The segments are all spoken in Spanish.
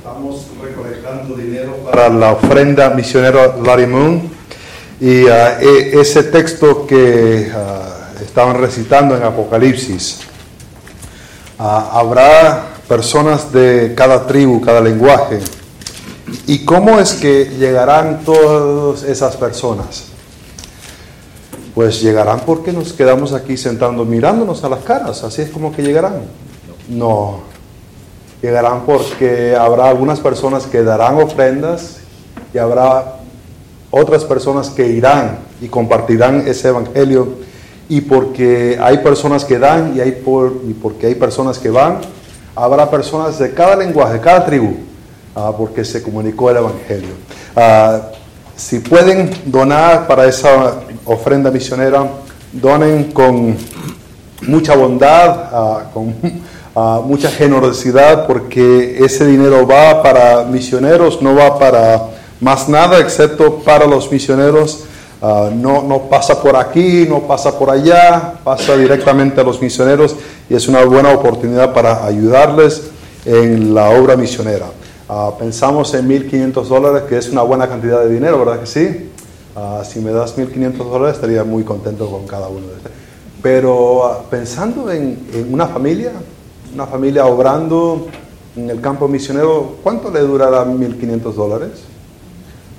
Estamos recolectando dinero para la ofrenda misionero Larry Moon y ah, e- ese texto que ah, estaban recitando en Apocalipsis. ah, habrá personas de cada tribu, cada lenguaje. ¿Y cómo es que llegarán todas esas personas? Pues llegarán porque nos quedamos aquí sentando mirándonos a las caras, así es como que llegarán. No, llegarán porque habrá algunas personas que darán ofrendas y habrá otras personas que irán y compartirán ese evangelio y porque hay personas que dan y, hay por, y porque hay personas que van, habrá personas de cada lenguaje, de cada tribu, ah, porque se comunicó el evangelio. Ah, si pueden donar para esa ofrenda misionera, donen con mucha bondad, ah, con ah, mucha generosidad, porque ese dinero va para misioneros, no va para más nada excepto para los misioneros. Ah, no, no pasa por aquí, no pasa por allá, pasa directamente a los misioneros y es una buena oportunidad para ayudarles en la obra misionera. Ah, pensamos en 1.500 dólares, que es una buena cantidad de dinero, ¿verdad que sí? Ah, si me das 1.500 dólares estaría muy contento con cada uno de ustedes. Pero pensando en, en una familia, una familia obrando en el campo misionero, ¿cuánto le durará 1.500 dólares?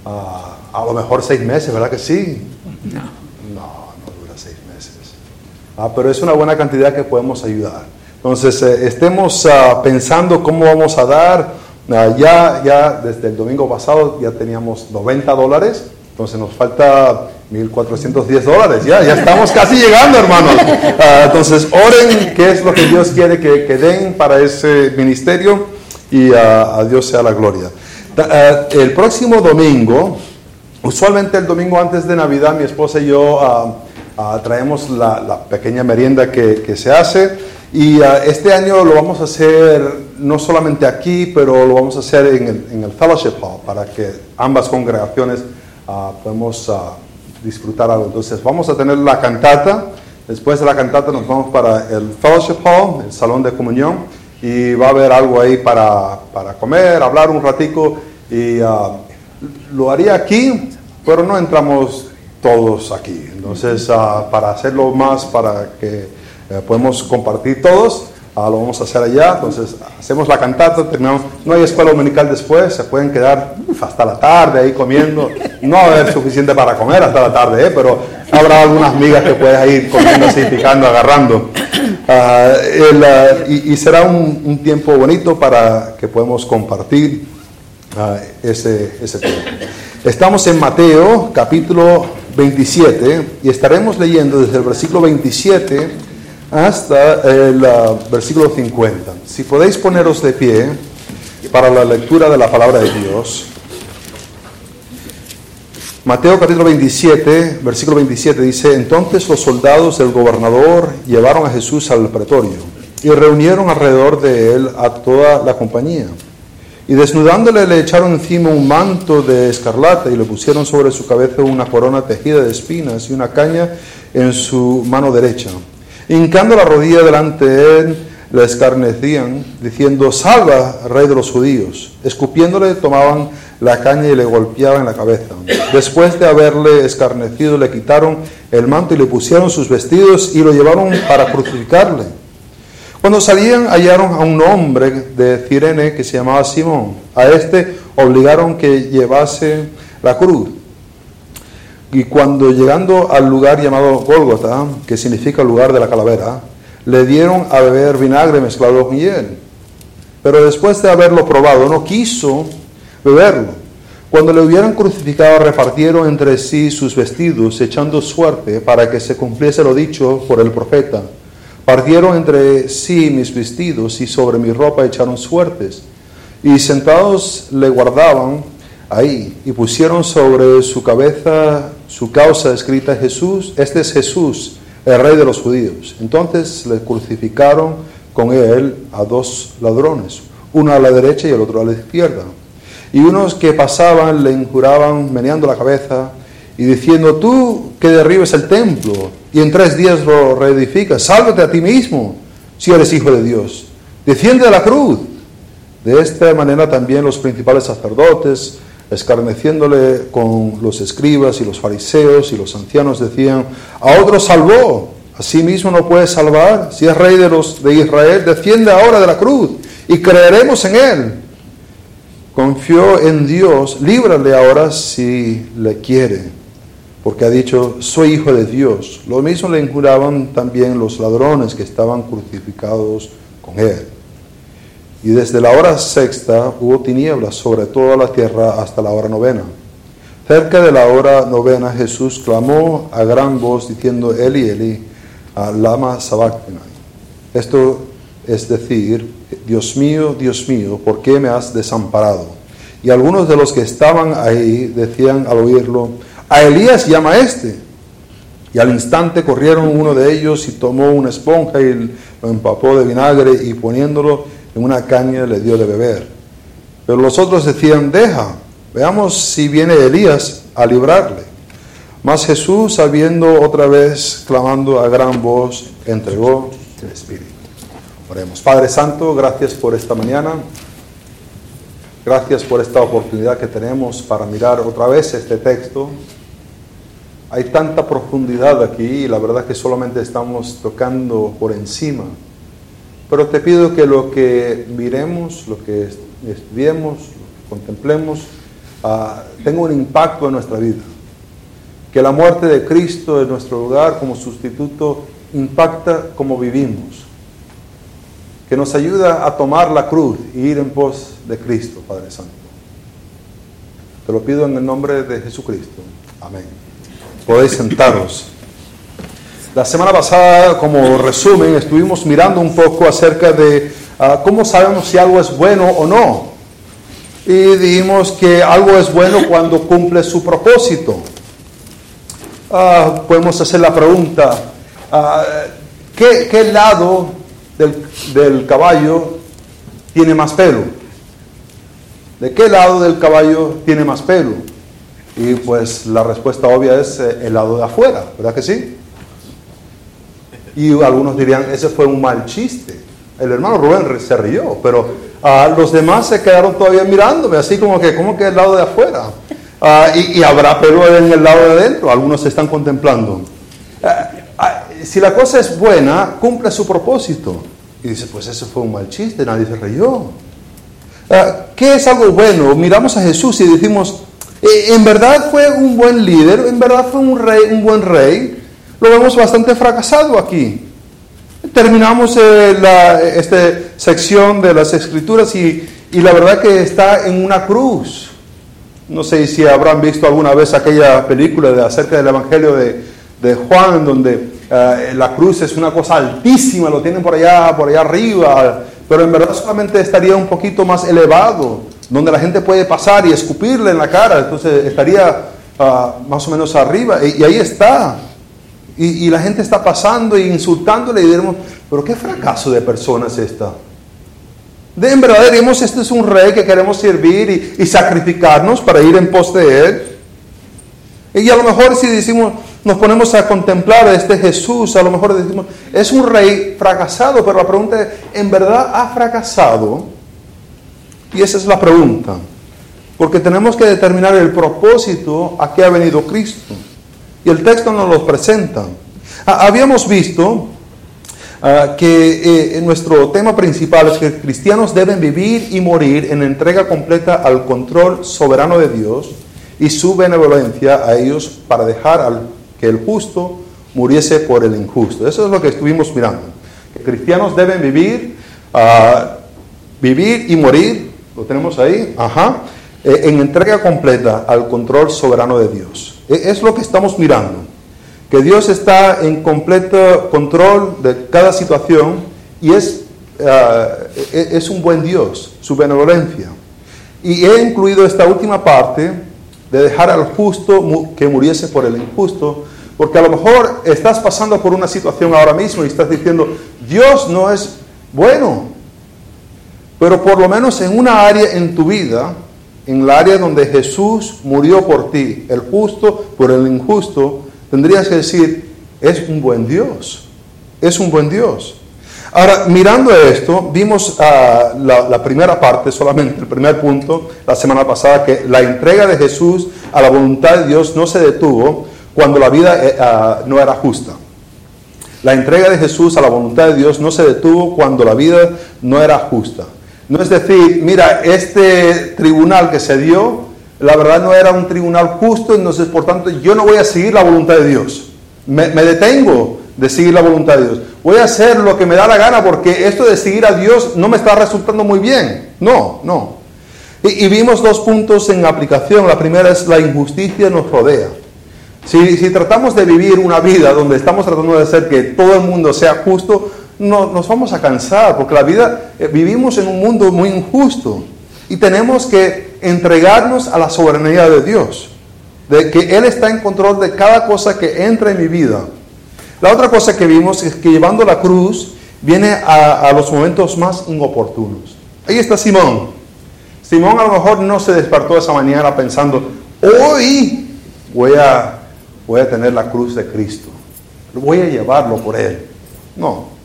Ah, a lo mejor seis meses, ¿verdad que sí? No. No, no dura seis meses. Ah, pero es una buena cantidad que podemos ayudar. Entonces, eh, estemos ah, pensando cómo vamos a dar. Ya, ya desde el domingo pasado ya teníamos 90 dólares, entonces nos falta 1.410 dólares. Ya, ya estamos casi llegando, hermanos. Ah, entonces, oren qué es lo que Dios quiere que, que den para ese ministerio y ah, a Dios sea la gloria. Ah, el próximo domingo, Usualmente el domingo antes de Navidad mi esposa y yo traemos la, la pequeña merienda que, que se hace y ah, este año lo vamos a hacer no solamente aquí, pero lo vamos a hacer en el, en el Fellowship Hall para que ambas congregaciones ah, podamos ah, disfrutar algo. Entonces vamos a tener la cantata, después de la cantata nos vamos para el Fellowship Hall, el salón de comunión y va a haber algo ahí para, para comer, hablar un ratico y... ah, lo haría aquí, pero no entramos todos aquí. Entonces, ah, para hacerlo más, para que eh, podamos compartir todos, ah, lo vamos a hacer allá. Entonces, hacemos la cantata, terminamos. No hay escuela dominical después, se pueden quedar hasta la tarde ahí comiendo. No va a haber suficiente para comer hasta la tarde, ¿eh? pero habrá algunas migas que puedes ir comiendo así, picando, agarrando. Ah, el, ah, y, y será un, un tiempo bonito para que podamos compartir ah, ese, ese tiempo. Estamos en Mateo capítulo 27 y estaremos leyendo desde el versículo 27 hasta el ah, versículo 50. Si podéis poneros de pie para la lectura de la palabra de Dios. Mateo capítulo 27, versículo 27 dice, entonces los soldados del gobernador llevaron a Jesús al pretorio y reunieron alrededor de él a toda la compañía. Y desnudándole le echaron encima un manto de escarlata y le pusieron sobre su cabeza una corona tejida de espinas y una caña en su mano derecha. Hincando la rodilla delante de él, le escarnecían, diciendo, salva, rey de los judíos. Escupiéndole, tomaban la caña y le golpeaban en la cabeza. Después de haberle escarnecido, le quitaron el manto y le pusieron sus vestidos y lo llevaron para crucificarle. Cuando salían hallaron a un hombre de Cirene que se llamaba Simón. A este obligaron que llevase la cruz. Y cuando llegando al lugar llamado Gólgota, que significa lugar de la calavera, le dieron a beber vinagre mezclado con hiel. Pero después de haberlo probado, no quiso beberlo. Cuando le hubieran crucificado, repartieron entre sí sus vestidos, echando suerte para que se cumpliese lo dicho por el profeta. Partieron entre sí mis vestidos y sobre mi ropa echaron suertes. Y sentados le guardaban ahí y pusieron sobre su cabeza su causa escrita Jesús, este es Jesús, el rey de los judíos. Entonces le crucificaron con él a dos ladrones, uno a la derecha y el otro a la izquierda. Y unos que pasaban le injuraban meneando la cabeza y diciendo, tú que derribes el templo y en tres días lo reedificas, sálvate a ti mismo si eres hijo de Dios. Desciende de la cruz. De esta manera también los principales sacerdotes, escarneciéndole con los escribas y los fariseos y los ancianos, decían, a otro salvó, a sí mismo no puede salvar, si es rey de los de Israel, desciende ahora de la cruz y creeremos en él. Confió en Dios, líbrale ahora si le quiere, porque ha dicho, soy hijo de Dios. Lo mismo le injuraban también los ladrones que estaban crucificados con él. Y desde la hora sexta hubo tinieblas sobre toda la tierra hasta la hora novena. Cerca de la hora novena Jesús clamó a gran voz diciendo, Eli, Eli, lama sabachthani. Esto es decir, Dios mío, Dios mío, ¿por qué me has desamparado? Y algunos de los que estaban ahí decían al oírlo, a Elías llama este. Y al instante corrieron uno de ellos y tomó una esponja y lo empapó de vinagre y poniéndolo en una caña le dio de beber. Pero los otros decían, deja, veamos si viene Elías a librarle. Mas Jesús, sabiendo otra vez, clamando a gran voz, entregó el Espíritu. Oremos. Padre Santo, gracias por esta mañana. Gracias por esta oportunidad que tenemos para mirar otra vez este texto. Hay tanta profundidad aquí y la verdad que solamente estamos tocando por encima pero te pido que lo que miremos, lo que estudiemos, lo que contemplemos, ah, tenga un impacto en nuestra vida. Que la muerte de Cristo en nuestro lugar como sustituto impacta como vivimos. Que nos ayuda a tomar la cruz y ir en pos de Cristo, Padre Santo. Te lo pido en el nombre de Jesucristo. Amén. Podéis sentaros. La semana pasada, como resumen, estuvimos mirando un poco acerca de ah, cómo sabemos si algo es bueno o no. Y dijimos que algo es bueno cuando cumple su propósito. Ah, podemos hacer la pregunta, ah, ¿qué, lado del, del caballo tiene más pelo? ¿De qué lado del caballo tiene más pelo? Y pues la respuesta obvia es eh, el lado de afuera, ¿verdad que sí? Y algunos dirían, ese fue un mal chiste. El hermano Rubén se rió, pero uh, los demás se quedaron todavía mirándome, así como que, como que el lado de afuera. Ah, y, habrá pelo en el lado de adentro, algunos se están contemplando. Ah, si la cosa es buena, cumple su propósito. Y dice, pues ese fue un mal chiste, nadie se rió. ¿Qué es algo bueno? Miramos a Jesús y decimos, eh, en verdad fue un buen líder, en verdad fue un rey, un buen rey, lo vemos bastante fracasado aquí. Terminamos eh, esta sección de las escrituras y, la verdad que está en una cruz. No sé si habrán visto alguna vez aquella película de, acerca del Evangelio de, Juan, donde eh, la cruz es una cosa altísima, lo tienen por allá, por allá arriba, pero en verdad solamente estaría un poquito más elevado, donde la gente puede pasar y escupirle en la cara, entonces estaría ah, más o menos arriba, y ahí está. Y, la gente está pasando e insultándole y diremos, pero qué fracaso de personas esta. De en verdad diremos, este es un rey que queremos servir y, sacrificarnos para ir en pos de él. Y a lo mejor si decimos, nos ponemos a contemplar a este Jesús, a lo mejor decimos, es un rey fracasado, pero la pregunta es, ¿en verdad ha fracasado? Y esa es la pregunta. Porque tenemos que determinar el propósito a que ha venido Cristo. Y el texto nos lo presenta. Ah, habíamos visto ah, que eh, nuestro tema principal es que cristianos deben vivir y morir en entrega completa al control soberano de Dios y su benevolencia a ellos para dejar que el justo muriese por el injusto. Eso es lo que estuvimos mirando. Que cristianos deben vivir, ah, vivir y morir, lo tenemos ahí, ajá, eh, en entrega completa al control soberano de Dios. E, es lo que estamos mirando, que Dios está en completo control de cada situación y es, ah, e, es un buen Dios, su benevolencia. Y he incluido esta última parte de dejar al justo que muriese por el injusto, porque a lo mejor estás pasando por una situación ahora mismo y estás diciendo, Dios no es bueno, pero por lo menos en una área en tu vida, en el área donde Jesús murió por ti, el justo por el injusto, tendrías que decir, es un buen Dios, es un buen Dios. Ahora, mirando esto, vimos ah, la, primera parte solamente, el primer punto, la semana pasada, que la entrega de Jesús a la voluntad de Dios no se detuvo cuando la vida eh, ah, no era justa. La entrega de Jesús a la voluntad de Dios no se detuvo cuando la vida no era justa. No es decir, mira, este tribunal que se dio, la verdad no era un tribunal justo, entonces por tanto yo no voy a seguir la voluntad de Dios. me detengo de seguir la voluntad de Dios. Voy a hacer lo que me da la gana porque esto de seguir a Dios no me está resultando muy bien. No, no. Y, vimos dos puntos en aplicación. La primera es la injusticia nos rodea. Si, si, tratamos de vivir una vida donde estamos tratando de hacer que todo el mundo sea justo, no, nos vamos a cansar porque la vida, eh, vivimos en un mundo muy injusto y tenemos que entregarnos a la soberanía de Dios, de que Él está en control de cada cosa que entra en mi vida. La otra cosa que vimos es que llevando la cruz viene a, los momentos más inoportunos. Ahí está Simón. Simón a lo mejor no se despertó esa mañana pensando, hoy voy a, voy a tener la cruz de Cristo. Voy a llevarlo por él. No.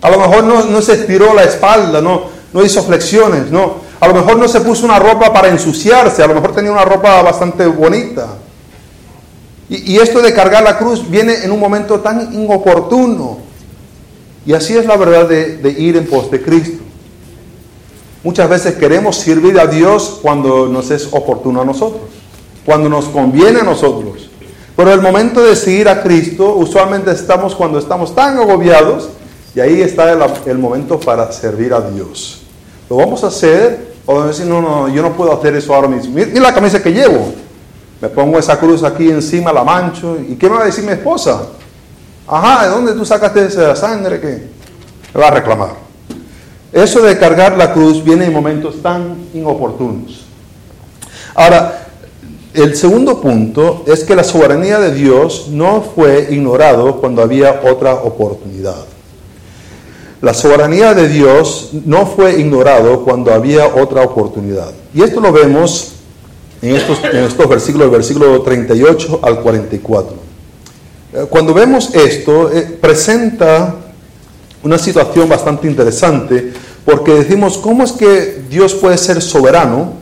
A lo mejor no, no se estiró la espalda, no, no hizo flexiones, no. A lo mejor no se puso una ropa para ensuciarse, a lo mejor tenía una ropa bastante bonita. Y, esto de cargar la cruz viene en un momento tan inoportuno. Y así es la verdad de, de ir en pos de Cristo. Muchas veces queremos servir a Dios cuando nos es oportuno a nosotros, cuando nos conviene a nosotros. Pero el momento de seguir a Cristo, usualmente estamos cuando estamos tan agobiados y ahí está el, momento para servir a Dios. ¿Lo vamos a hacer? O decir, no, no, yo no puedo hacer eso ahora mismo. Mira la camisa que llevo. Me pongo esa cruz aquí encima, la mancho. ¿Y qué me va a decir mi esposa? Ajá, ¿de dónde tú sacaste esa sangre? que Me va a reclamar. Eso de cargar la cruz viene en momentos tan inoportunos. Ahora, el segundo punto es que la soberanía de Dios no fue ignorado cuando había otra oportunidad. La soberanía de Dios no fue ignorado cuando había otra oportunidad. Y esto lo vemos en estos, en estos versículos, versículo 38 al 44. Eh, cuando vemos esto, eh, presenta una situación bastante interesante, porque decimos, ¿cómo es que Dios puede ser soberano?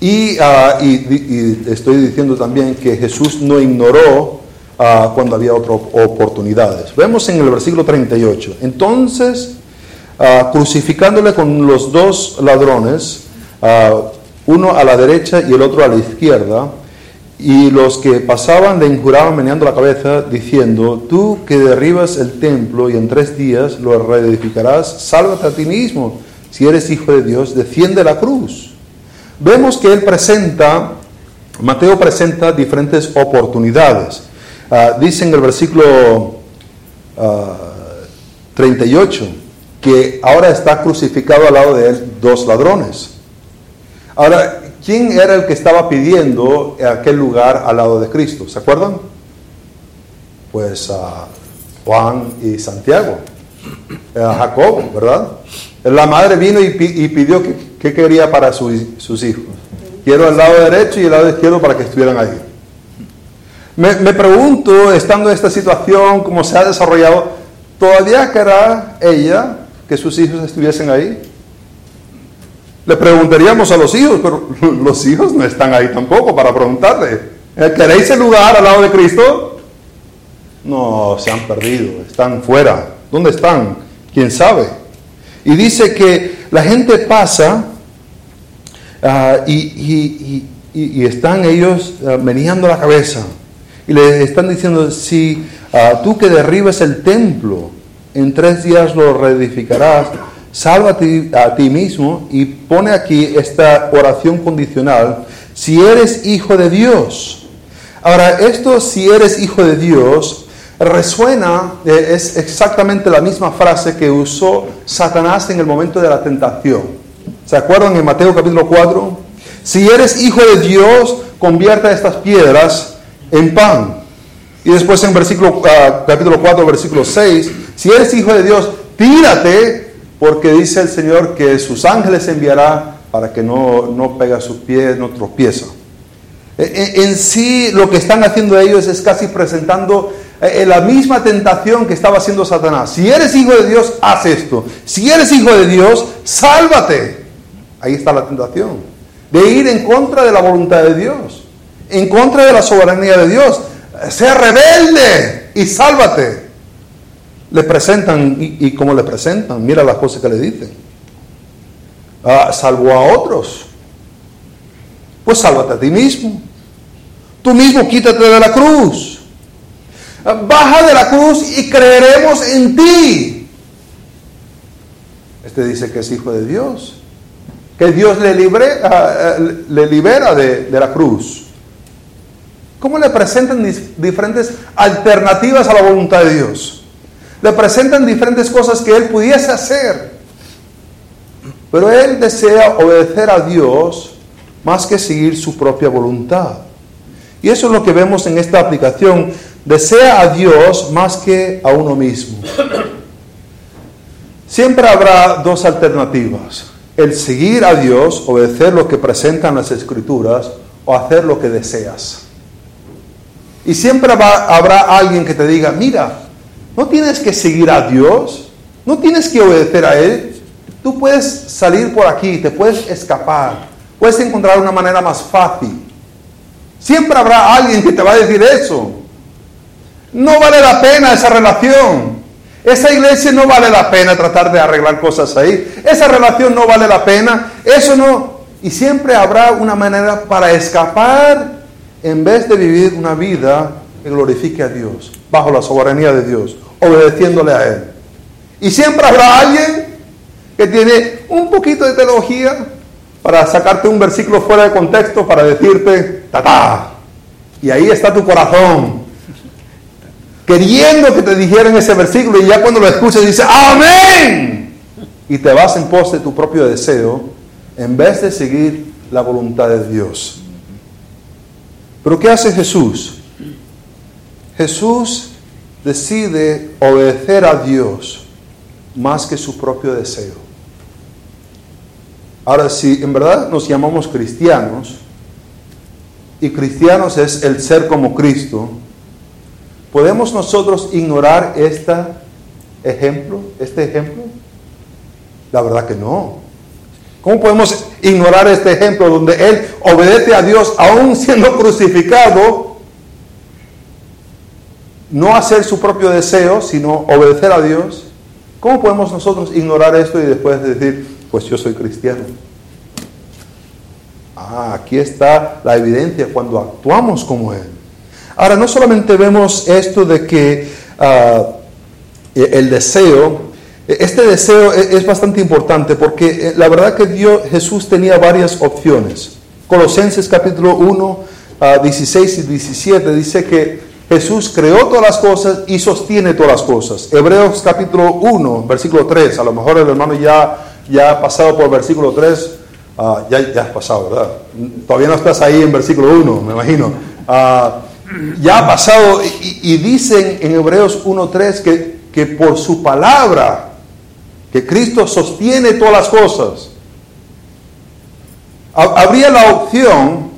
Y, ah, estoy diciendo también que Jesús no ignoró ah, cuando había otras oportunidades. Vemos en el versículo 38, entonces, ah, crucificándole con los dos ladrones, uno a la derecha y el otro a la izquierda, y los que pasaban le injuraban meneando la cabeza, diciendo, tú que derribas el templo y en tres días lo reedificarás, sálvate a ti mismo, si eres hijo de Dios, defiende la cruz. Vemos que él presenta, Mateo presenta diferentes oportunidades. Ah, dice en el versículo 38 ah, que ahora está crucificado al lado de él dos ladrones. Ahora, ¿quién era el que estaba pidiendo aquel lugar al lado de Cristo? ¿Se acuerdan? Pues a Juan y Santiago, a Jacob, ¿verdad? La madre vino y, pidió que, quería para sus hijos. Quiero el lado derecho y el lado izquierdo para que estuvieran ahí. Me, pregunto, estando en esta situación, cómo se ha desarrollado, ¿todavía querrá ella que sus hijos estuviesen ahí? Le preguntaríamos a los hijos, pero los hijos no están ahí tampoco para preguntarle. ¿Eh, ¿Queréis el lugar al lado de Cristo? No, se han perdido, están fuera. ¿Dónde están? ¿Quién sabe? Y dice que la gente pasa ah, y, están ellos uh, meneando la cabeza y le están diciendo, si ah, tú que derribes el templo, en tres días lo reedificarás sálvate a ti mismo y pone aquí esta oración condicional, si eres hijo de Dios. Ahora, esto si eres hijo de Dios resuena, eh, es exactamente la misma frase que usó Satanás en el momento de la tentación. ¿Se acuerdan en Mateo capítulo 4? Si eres hijo de Dios, convierta estas piedras en pan. Y después en versículo, ah, capítulo 4, versículo 6, si eres hijo de Dios, tírate porque dice el Señor que sus ángeles enviará para que no, no pega sus pies, no tropieza. E, e, en, sí lo que están haciendo ellos es casi presentando eh, la misma tentación que estaba haciendo Satanás. Si eres hijo de Dios, haz esto. Si eres hijo de Dios, sálvate. Ahí está la tentación. De ir en contra de la voluntad de Dios. En contra de la soberanía de Dios. Sea rebelde y sálvate. Le presentan, y, como le presentan, mira las cosas que le dicen. Ah, salvo a otros. Pues sálvate a ti mismo. Tú mismo quítate de la cruz. Baja de la cruz y creeremos en ti. Este dice que es hijo de Dios. Que Dios le, ah, ah, le libera de, la cruz. ¿Cómo le presentan diferentes alternativas a la voluntad de Dios? Le presentan diferentes cosas que él pudiese hacer. Pero él desea obedecer a Dios más que seguir su propia voluntad. Y eso es lo que vemos en esta aplicación. Desea a Dios más que a uno mismo. Siempre habrá dos alternativas. El seguir a Dios, obedecer lo que presentan las escrituras, o hacer lo que deseas. Y siempre habrá alguien que te diga, mira, no tienes que seguir a Dios, no tienes que obedecer a Él. Tú puedes salir por aquí, te puedes escapar, puedes encontrar una manera más fácil. Siempre habrá alguien que te va a decir eso. No vale la pena esa relación. Esa iglesia no vale la pena tratar de arreglar cosas ahí. Esa relación no vale la pena. Eso no. Y siempre habrá una manera para escapar en vez de vivir una vida que glorifique a Dios, bajo la soberanía de Dios, obedeciéndole a Él. Y siempre habrá alguien que tiene un poquito de teología, para sacarte un versículo fuera de contexto para decirte, ta Y ahí está tu corazón. Queriendo que te dijeran ese versículo y ya cuando lo escuchas dices, amén. Y te vas en pos de tu propio deseo en vez de seguir la voluntad de Dios. Pero ¿qué hace Jesús? Jesús decide obedecer a Dios más que su propio deseo. Ahora, si en verdad nos llamamos cristianos, y cristianos es el ser como Cristo, ¿podemos nosotros ignorar este ejemplo? Este ejemplo? La verdad que no. ¿Cómo podemos ignorar este ejemplo donde Él obedece a Dios aún siendo crucificado? No hacer su propio deseo, sino obedecer a Dios. ¿Cómo podemos nosotros ignorar esto y después decir, pues yo soy cristiano. Ah, aquí está la evidencia cuando actuamos como Él. Ahora, no solamente vemos esto de que ah, el deseo, este deseo e-, es bastante importante porque eh, la verdad que Dios, Jesús tenía varias opciones. Colosenses capítulo 1, 16 ah, y 17 dice que Jesús creó todas las cosas y sostiene todas las cosas. Hebreos capítulo 1, versículo 3, a lo mejor el hermano ya ya ha pasado por versículo 3, ah, ya, ya has pasado, ¿verdad? Todavía no estás ahí en versículo 1, me imagino. Ah, ya ha pasado y, dicen en Hebreos 1.3 que, que por su palabra, que Cristo sostiene todas las cosas. Habría la opción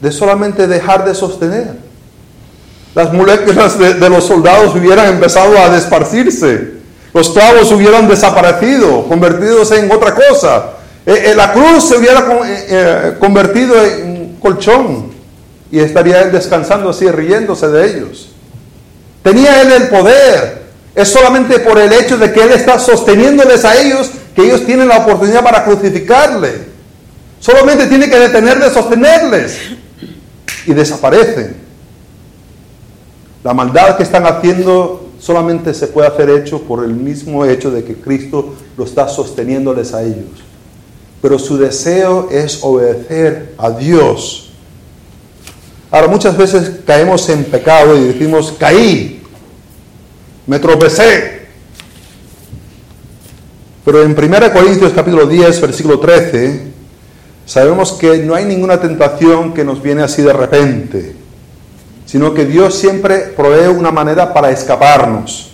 de solamente dejar de sostener. Las moléculas de, los soldados hubieran empezado a desparcirse los clavos hubieran desaparecido, convertidos en otra cosa. Eh, eh, la cruz se hubiera eh, convertido en colchón y estaría él descansando así, riéndose de ellos. Tenía él el poder. Es solamente por el hecho de que él está sosteniéndoles a ellos que ellos tienen la oportunidad para crucificarle. Solamente tiene que detener de sostenerles y desaparecen. La maldad que están haciendo solamente se puede hacer hecho por el mismo hecho de que Cristo lo está sosteniéndoles a ellos. Pero su deseo es obedecer a Dios. Ahora muchas veces caemos en pecado y decimos, caí, me tropecé. Pero en 1 Corintios capítulo 10, versículo 13, sabemos que no hay ninguna tentación que nos viene así de repente sino que Dios siempre provee una manera para escaparnos.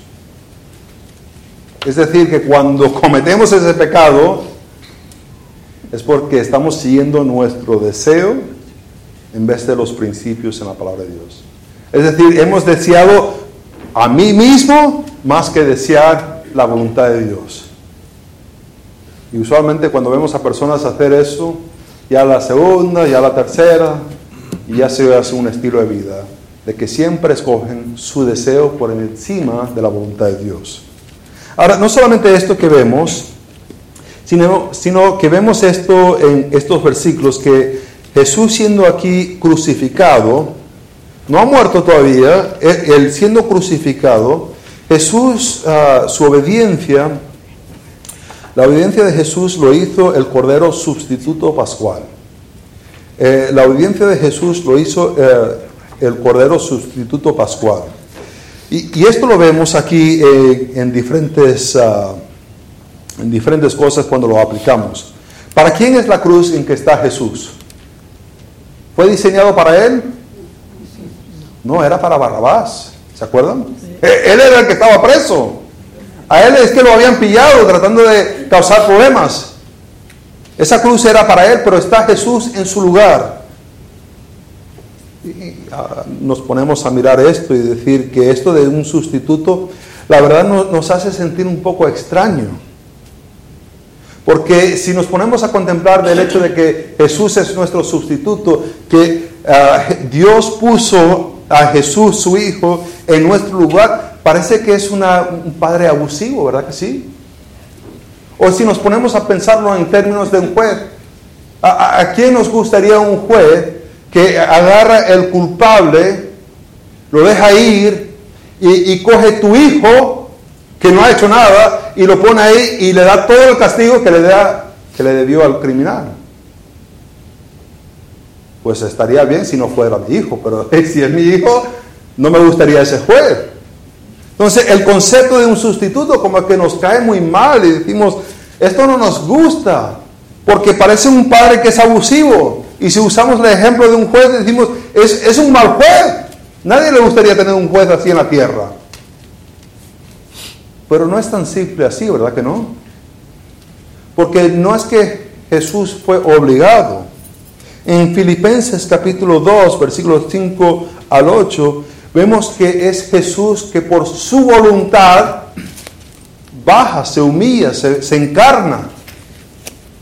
Es decir, que cuando cometemos ese pecado es porque estamos siguiendo nuestro deseo en vez de los principios en la palabra de Dios. Es decir, hemos deseado a mí mismo más que desear la voluntad de Dios. Y usualmente cuando vemos a personas hacer eso, ya la segunda, ya la tercera, y ya se hace un estilo de vida, de que siempre escogen su deseo por encima de la voluntad de Dios. Ahora, no solamente esto que vemos, sino, sino que vemos esto en estos versículos, que Jesús siendo aquí crucificado, no ha muerto todavía, él siendo crucificado, Jesús, ah, su obediencia, la obediencia de Jesús lo hizo el Cordero sustituto pascual. Eh, la obediencia de Jesús lo hizo eh, el Cordero sustituto pascual. Y, esto lo vemos aquí eh, en, diferentes, ah, en diferentes cosas cuando lo aplicamos. ¿Para quién es la cruz en que está Jesús? ¿Fue diseñado para él? No, era para Barrabás. ¿Se acuerdan? Él era el que estaba preso. A él es que lo habían pillado tratando de causar problemas. Esa cruz era para él, pero está Jesús en su lugar. Y nos ponemos a mirar esto y decir que esto de un sustituto, la verdad nos hace sentir un poco extraño. Porque si nos ponemos a contemplar del hecho de que Jesús es nuestro sustituto, que ah, Dios puso a Jesús, su Hijo, en nuestro lugar, parece que es un padre abusivo, ¿verdad que sí? O si nos ponemos a pensarlo en términos de un juez, ¿a, quién nos gustaría un juez que agarra el culpable, lo deja ir y, y coge tu hijo que no ha hecho nada y lo pone ahí y le da todo el castigo que le, da, que le debió al criminal? Pues estaría bien si no fuera mi hijo, pero si es mi hijo, no me gustaría ese juez. Entonces, el concepto de un sustituto como que nos cae muy mal y decimos, esto no nos gusta, porque parece un padre que es abusivo. Y si usamos el ejemplo de un juez, decimos, es, es un mal juez. Nadie le gustaría tener un juez así en la tierra. Pero no es tan simple así, ¿verdad que no? Porque no es que Jesús fue obligado. En Filipenses capítulo 2, versículos 5 al 8, vemos que es Jesús que por su voluntad baja, se humilla, se, encarna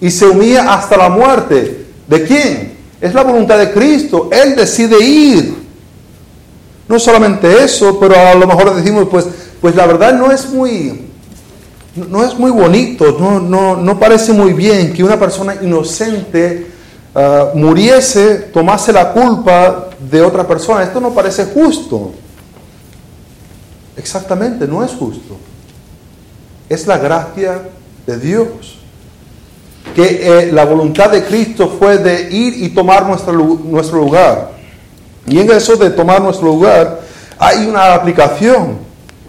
y se humilla hasta la muerte. ¿De quién? Es la voluntad de Cristo. Él decide ir. No solamente eso, pero a lo mejor decimos, pues, pues la verdad no es muy, no es muy bonito, no, no, no parece muy bien que una persona inocente Ah, muriese, tomase la culpa de otra persona. Esto no parece justo. Exactamente, no es justo. Es la gracia de Dios. Que eh, la voluntad de Cristo fue de ir y tomar nuestro, nuestro lugar. Y en eso de tomar nuestro lugar hay una aplicación.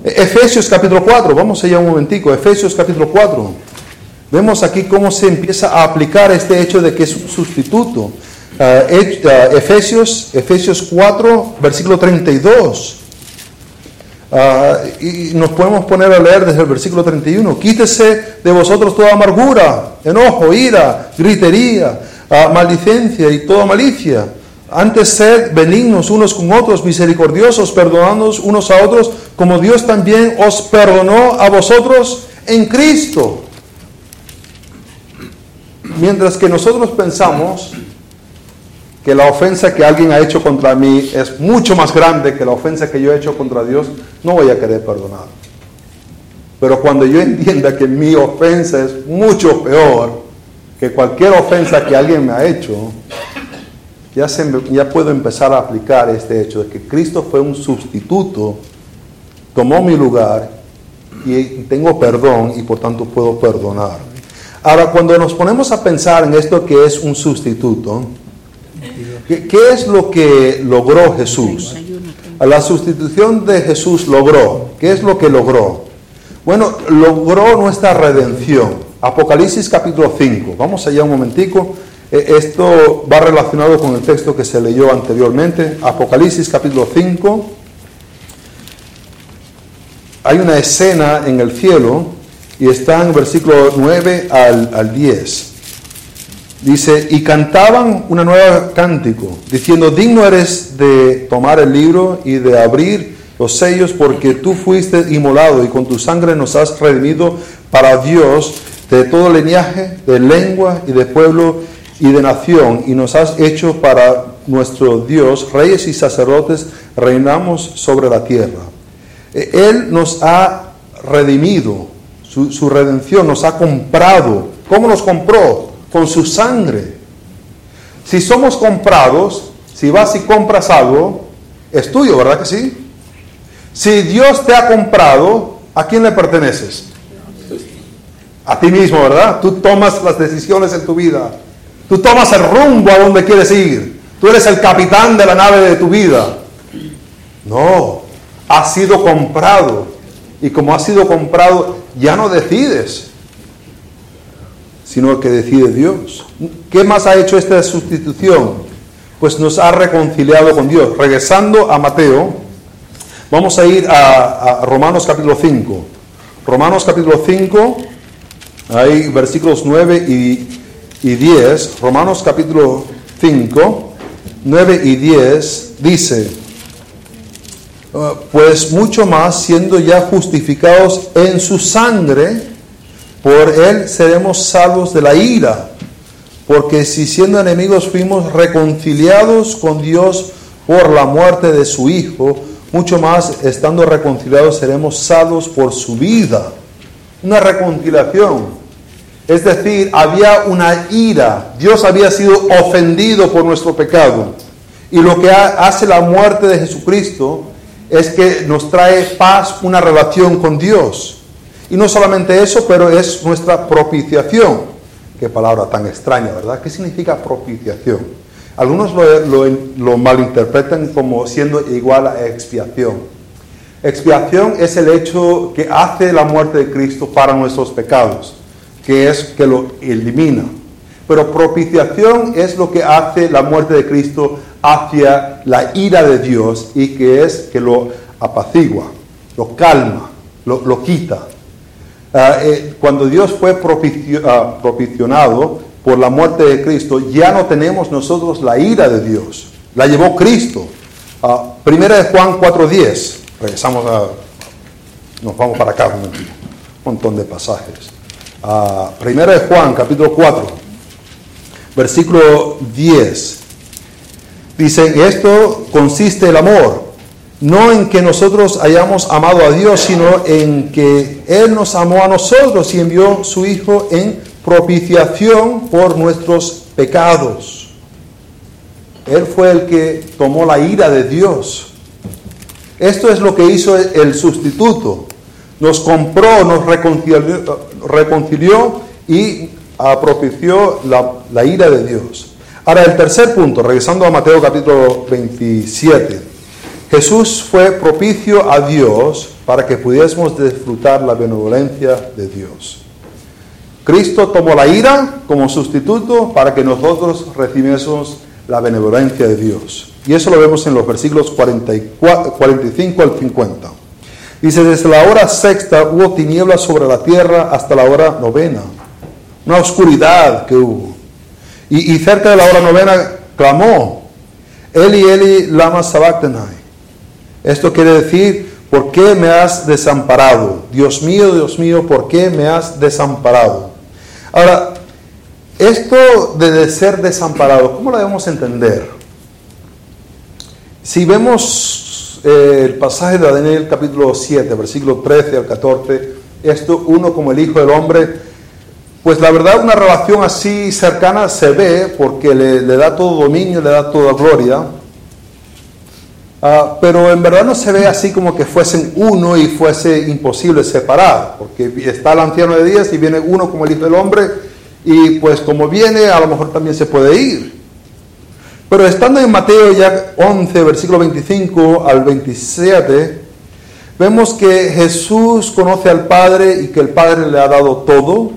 Efesios capítulo 4, vamos allá un momentico, Efesios capítulo 4. Vemos aquí cómo se empieza a aplicar este hecho de que es un sustituto. Ah, ah, Efesios, Efesios 4, versículo 32. Ah, y nos podemos poner a leer desde el versículo 31. Quítese de vosotros toda amargura, enojo, ira, gritería, maldicencia y toda malicia. Antes sed benignos unos con otros, misericordiosos, perdonándonos unos a otros, como Dios también os perdonó a vosotros en Cristo. Mientras que nosotros pensamos que la ofensa que alguien ha hecho contra mí es mucho más grande que la ofensa que yo he hecho contra Dios, no voy a querer perdonar. Pero cuando yo entienda que mi ofensa es mucho peor que cualquier ofensa que alguien me ha hecho, ya, puedo empezar a aplicar este hecho de que Cristo fue un sustituto, tomó mi lugar y tengo perdón y por tanto puedo perdonar. Ahora, cuando nos ponemos a pensar en esto que es un sustituto, ¿qué, es lo que logró Jesús? La sustitución de Jesús logró. ¿Qué es lo que logró? Bueno, logró nuestra redención. Apocalipsis capítulo 5. Vamos allá un momentico. Eh, esto va relacionado con el texto que se leyó anteriormente. Apocalipsis capítulo 5. Hay una escena en el cielo y está en versículo 9 al, al 10. Dice, y cantaban una nueva cántico, diciendo, digno eres de tomar el libro y de abrir los sellos, porque tú fuiste inmolado y con tu sangre nos has redimido para Dios de todo linaje, de lengua y de pueblo y de nación, y nos has hecho para nuestro Dios, reyes y sacerdotes, reinamos sobre la tierra. E, Él nos ha redimido, su, redención nos ha comprado. ¿Cómo nos compró? con su sangre. Si somos comprados, si vas y compras algo, es tuyo, ¿verdad que sí? Si Dios te ha comprado, ¿a quién le perteneces? A ti mismo, ¿verdad? Tú tomas las decisiones en tu vida. Tú tomas el rumbo a donde quieres ir. Tú eres el capitán de la nave de tu vida. No, has sido comprado. Y como has sido comprado, ya no decides sino que decide Dios. ¿Qué más ha hecho esta sustitución? Pues nos ha reconciliado con Dios. Regresando a Mateo, vamos a ir a, Romanos capítulo 5. Romanos capítulo 5, hay versículos 9 y, y 10. Romanos capítulo 5, 9 y 10 dice, pues mucho más siendo ya justificados en su sangre, por él seremos salvos de la ira, porque si siendo enemigos fuimos reconciliados con Dios por la muerte de su Hijo, mucho más estando reconciliados seremos salvos por su vida. Una reconciliación. Es decir, había una ira. Dios había sido ofendido por nuestro pecado. Y lo que hace la muerte de Jesucristo es que nos trae paz, una relación con Dios. Y no solamente eso, pero es nuestra propiciación. Qué palabra tan extraña, ¿verdad? ¿Qué significa propiciación? Algunos lo, malinterpretan como siendo igual a expiación. Expiación es el hecho que hace la muerte de Cristo para nuestros pecados, que es que lo elimina. Pero propiciación es lo que hace la muerte de Cristo hacia la ira de Dios y que es que lo apacigua, lo calma, lo, lo quita. Eh, cuando Dios fue ah, propiciado por la muerte de Cristo, ya no tenemos nosotros la ira de Dios. La llevó Cristo. Uh, primera de Juan 4.10. Regresamos a... Nos vamos para acá un montón de pasajes. primera de Juan, capítulo 4, versículo 10. Dice, esto consiste el amor no en que nosotros hayamos amado a Dios, sino en que Él nos amó a nosotros y envió su Hijo en propiciación por nuestros pecados. Él fue el que tomó la ira de Dios. Esto es lo que hizo el sustituto. Nos compró, nos reconcilió, y propició la, la ira de Dios. Ahora, el tercer punto, regresando a Mateo capítulo 27. Jesús fue propicio a Dios para que pudiésemos disfrutar la benevolencia de Dios. Cristo tomó la ira como sustituto para que nosotros recibiésemos la benevolencia de Dios. Y eso lo vemos en los versículos 45 al 50. Dice, desde la hora sexta hubo tinieblas sobre la tierra hasta la hora novena. Una oscuridad que hubo. Y, cerca de la hora novena clamó, Eli, Eli, lama sabachthani esto quiere decir, ¿por qué me has desamparado? Dios mío, Dios mío, ¿por qué me has desamparado? Ahora, esto de ser desamparado, ¿cómo lo debemos entender? Si vemos eh, el pasaje de Daniel capítulo 7, versículo 13 al 14, esto uno como el Hijo del Hombre, pues la verdad una relación así cercana se ve porque le, da todo dominio, le da toda gloria, Ah, pero en verdad no se ve así como que fuesen uno y fuese imposible separar, porque está el anciano de días y viene uno como el Hijo del Hombre, y pues como viene, a lo mejor también se puede ir. Pero estando en Mateo ya 11, versículo 25 al 27, vemos que Jesús conoce al Padre y que el Padre le ha dado todo,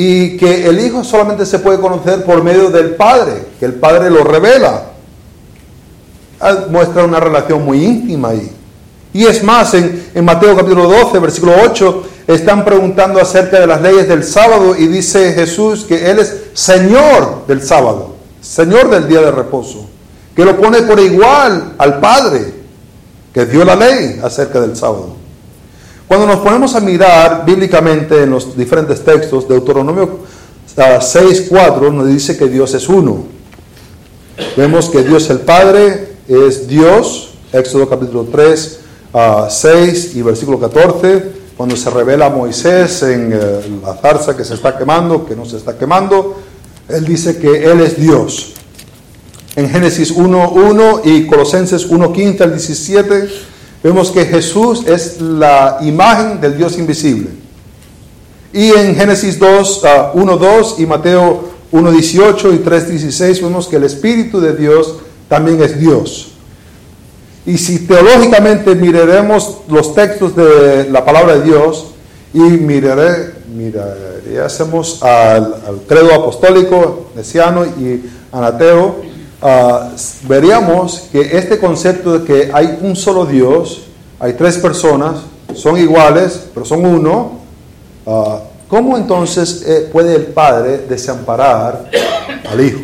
y que el Hijo solamente se puede conocer por medio del Padre, que el Padre lo revela. Ah, muestra una relación muy íntima ahí. Y es más, en, Mateo capítulo 12, versículo 8, están preguntando acerca de las leyes del sábado y dice Jesús que Él es Señor del sábado, Señor del día de reposo, que lo pone por igual al Padre, que dio la ley acerca del sábado. Cuando nos ponemos a mirar bíblicamente en los diferentes textos, Deuteronomio 6.4 ah, nos dice que Dios es uno. Vemos que Dios el Padre es Dios, Éxodo capítulo 3, 6 y versículo 14, cuando se revela a Moisés en eh, la zarza que se está quemando, que no se está quemando, él dice que Él es Dios. En Génesis 1.1 y Colosenses 1.15 al 17, vemos que Jesús es la imagen del Dios invisible. Y en Génesis 2, 1.2 y Mateo 1.18 y 3.16 vemos que el Espíritu de Dios también es Dios. Y si teológicamente miraremos los textos de la palabra de Dios y miraré, miraremos al, al credo apostólico, mesiano y anateo, uh, veríamos que este concepto de que hay un solo Dios, hay tres personas, son iguales, pero son uno, uh, ¿cómo entonces eh, puede el Padre desamparar al Hijo?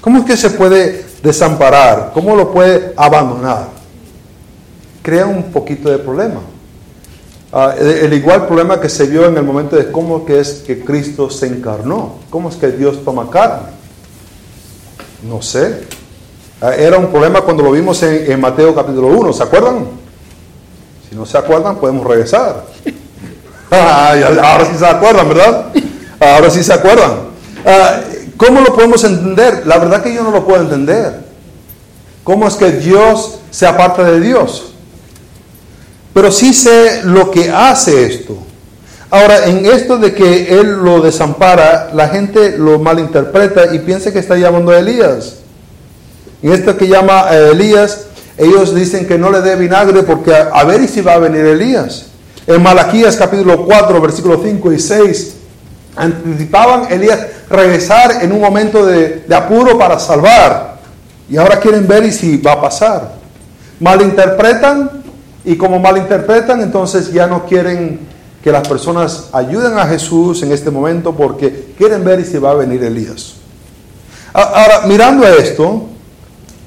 ¿Cómo es que se puede desamparar? ¿Cómo lo puede abandonar? Crea un poquito de problema. Ah, el, igual problema que se vio en el momento de cómo que es que Cristo se encarnó. ¿Cómo es que Dios toma carne? No sé. Ah, era un problema cuando lo vimos en, Mateo capítulo 1, ¿se acuerdan? Si no se acuerdan, podemos regresar. ahora sí se acuerdan, ¿verdad? Ahora sí se acuerdan. Ah, ¿Cómo lo podemos entender? La verdad que yo no lo puedo entender. ¿Cómo es que Dios se aparta de Dios? Pero sí sé lo que hace esto. Ahora, en esto de que Él lo desampara, la gente lo malinterpreta y piensa que está llamando a Elías. En esto que llama a Elías, ellos dicen que no le dé vinagre porque a, ver si va a venir Elías. En Malaquías capítulo 4, versículos 5 y 6, anticipaban Elías regresar en un momento de, apuro para salvar. Y ahora quieren ver y si va a pasar. Malinterpretan y como malinterpretan, entonces ya no quieren que las personas ayuden a Jesús en este momento porque quieren ver si va a venir Elías. Ahora, mirando a esto,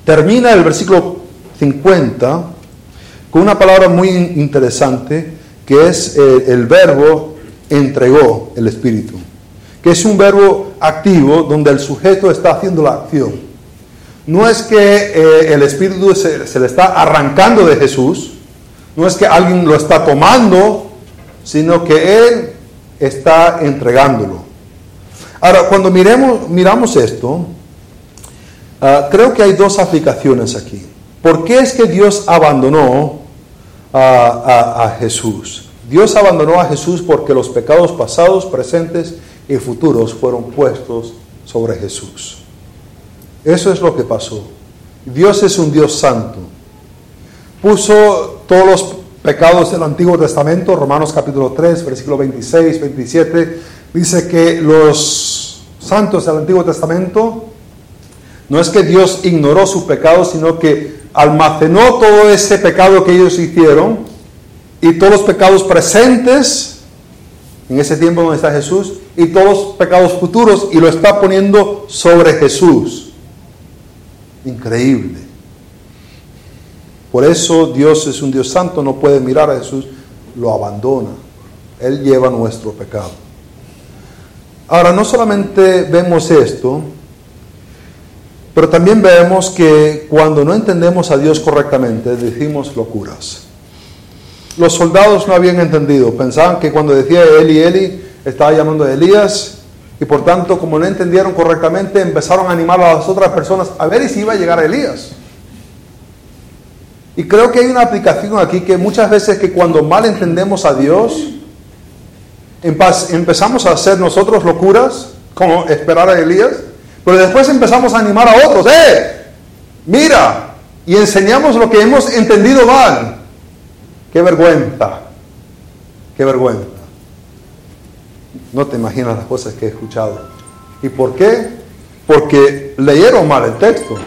termina el versículo 50 con una palabra muy interesante que es eh, el verbo entregó el Espíritu que es un verbo activo donde el sujeto está haciendo la acción. No es que eh, el Espíritu se, le está arrancando de Jesús, no es que alguien lo está tomando, sino que Él está entregándolo. Ahora, cuando miremos, miramos esto, ah, creo que hay dos aplicaciones aquí. ¿Por qué es que Dios abandonó a Jesús? Dios abandonó a Jesús porque los pecados pasados, presentes y futuros fueron puestos sobre Jesús. Eso es lo que pasó. Dios es un Dios santo. Puso todos los pecados del Antiguo Testamento, Romanos capítulo 3, versículo 26, 27, dice que los santos del Antiguo Testamento, no es que Dios ignoró su pecado, sino que almacenó todo ese pecado que ellos hicieron y todos los pecados presentes en ese tiempo donde está Jesús y todos los pecados futuros y lo está poniendo sobre Jesús. Increíble. Por eso Dios es un Dios santo, no puede mirar a Jesús, lo abandona. Él lleva nuestro pecado. Ahora, no solamente vemos esto, pero también vemos que cuando no entendemos a Dios correctamente, decimos locuras. Los soldados no habían entendido, pensaban que cuando decía Eli, Eli, estaba llamando a Elías, y por tanto, como no entendieron correctamente, empezaron a animar a las otras personas a ver si iba a llegar Elías. Y creo que hay una aplicación aquí que muchas veces que cuando mal entendemos a Dios, empezamos a hacer nosotros locuras, como esperar a Elías, pero después empezamos a animar a otros, ¡eh! Mira, y enseñamos lo que hemos entendido mal. Qué vergüenza, qué vergüenza. No te imaginas las cosas que he escuchado. ¿Y por qué? Porque leyeron mal el texto.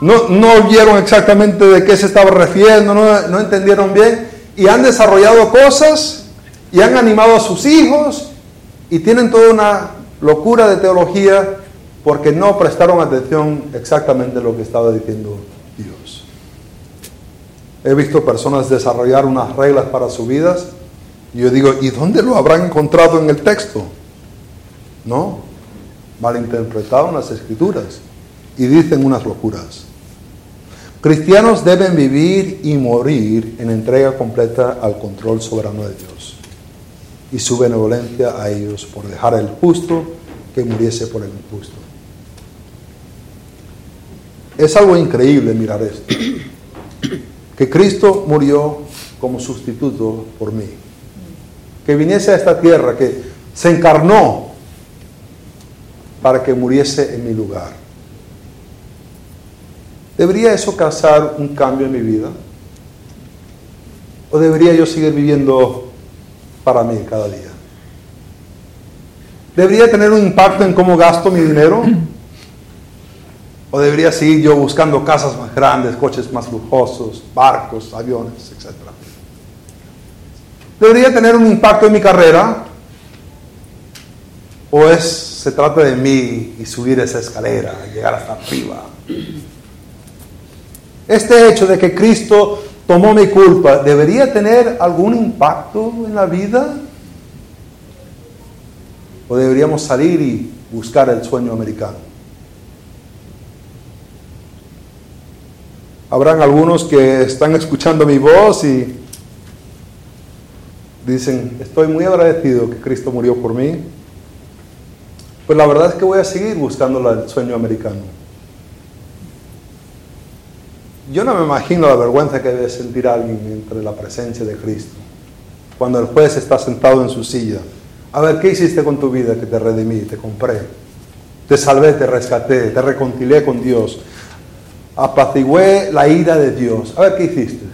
No, no vieron exactamente de qué se estaba refiriendo, no, no entendieron bien y han desarrollado cosas y han animado a sus hijos y tienen toda una locura de teología porque no prestaron atención exactamente a lo que estaba diciendo Dios. He visto personas desarrollar unas reglas para sus vidas y yo digo, ¿y dónde lo habrán encontrado en el texto? No, malinterpretaron las escrituras y dicen unas locuras. Cristianos deben vivir y morir en entrega completa al control soberano de Dios y su benevolencia a ellos por dejar el justo que muriese por el injusto. Es algo increíble mirar esto, que Cristo murió como sustituto por mí, que viniese a esta tierra, que se encarnó para que muriese en mi lugar. ¿Debería eso causar un cambio en mi vida? ¿O debería yo seguir viviendo para mí cada día? ¿Debería tener un impacto en cómo gasto mi dinero? ¿O debería seguir yo buscando casas más grandes, coches más lujosos, barcos, aviones, etcétera? ¿Debería tener un impacto en mi carrera? ¿O es, se trata de mí y subir esa escalera, llegar hasta arriba? Este hecho de que Cristo tomó mi culpa, ¿debería tener algún impacto en la vida? ¿O deberíamos salir y buscar el sueño americano? Habrán algunos que están escuchando mi voz y dicen, estoy muy agradecido que Cristo murió por mí. Pues la verdad es que voy a seguir buscando el sueño americano. Yo no me imagino la vergüenza que debe sentir alguien entre la presencia de Cristo. Cuando el juez está sentado en su silla. A ver, ¿qué hiciste con tu vida que te redimí, te compré? Te salvé, te rescaté, te reconcilié con Dios. Apacigué la ira de Dios. A ver, ¿qué hiciste?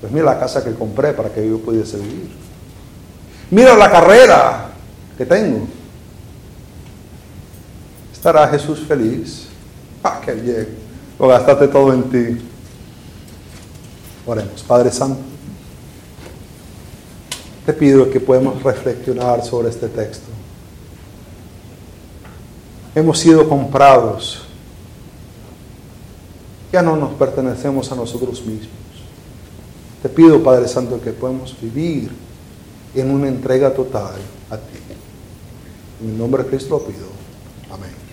Pues mira la casa que compré para que yo pudiese vivir. Mira la carrera que tengo. ¿Estará Jesús feliz? Ah, que bien lo gastaste todo en ti. Oremos, Padre Santo. Te pido que podamos reflexionar sobre este texto. Hemos sido comprados. Ya no nos pertenecemos a nosotros mismos. Te pido, Padre Santo, que podamos vivir en una entrega total a ti. En el nombre de Cristo lo pido. Amén.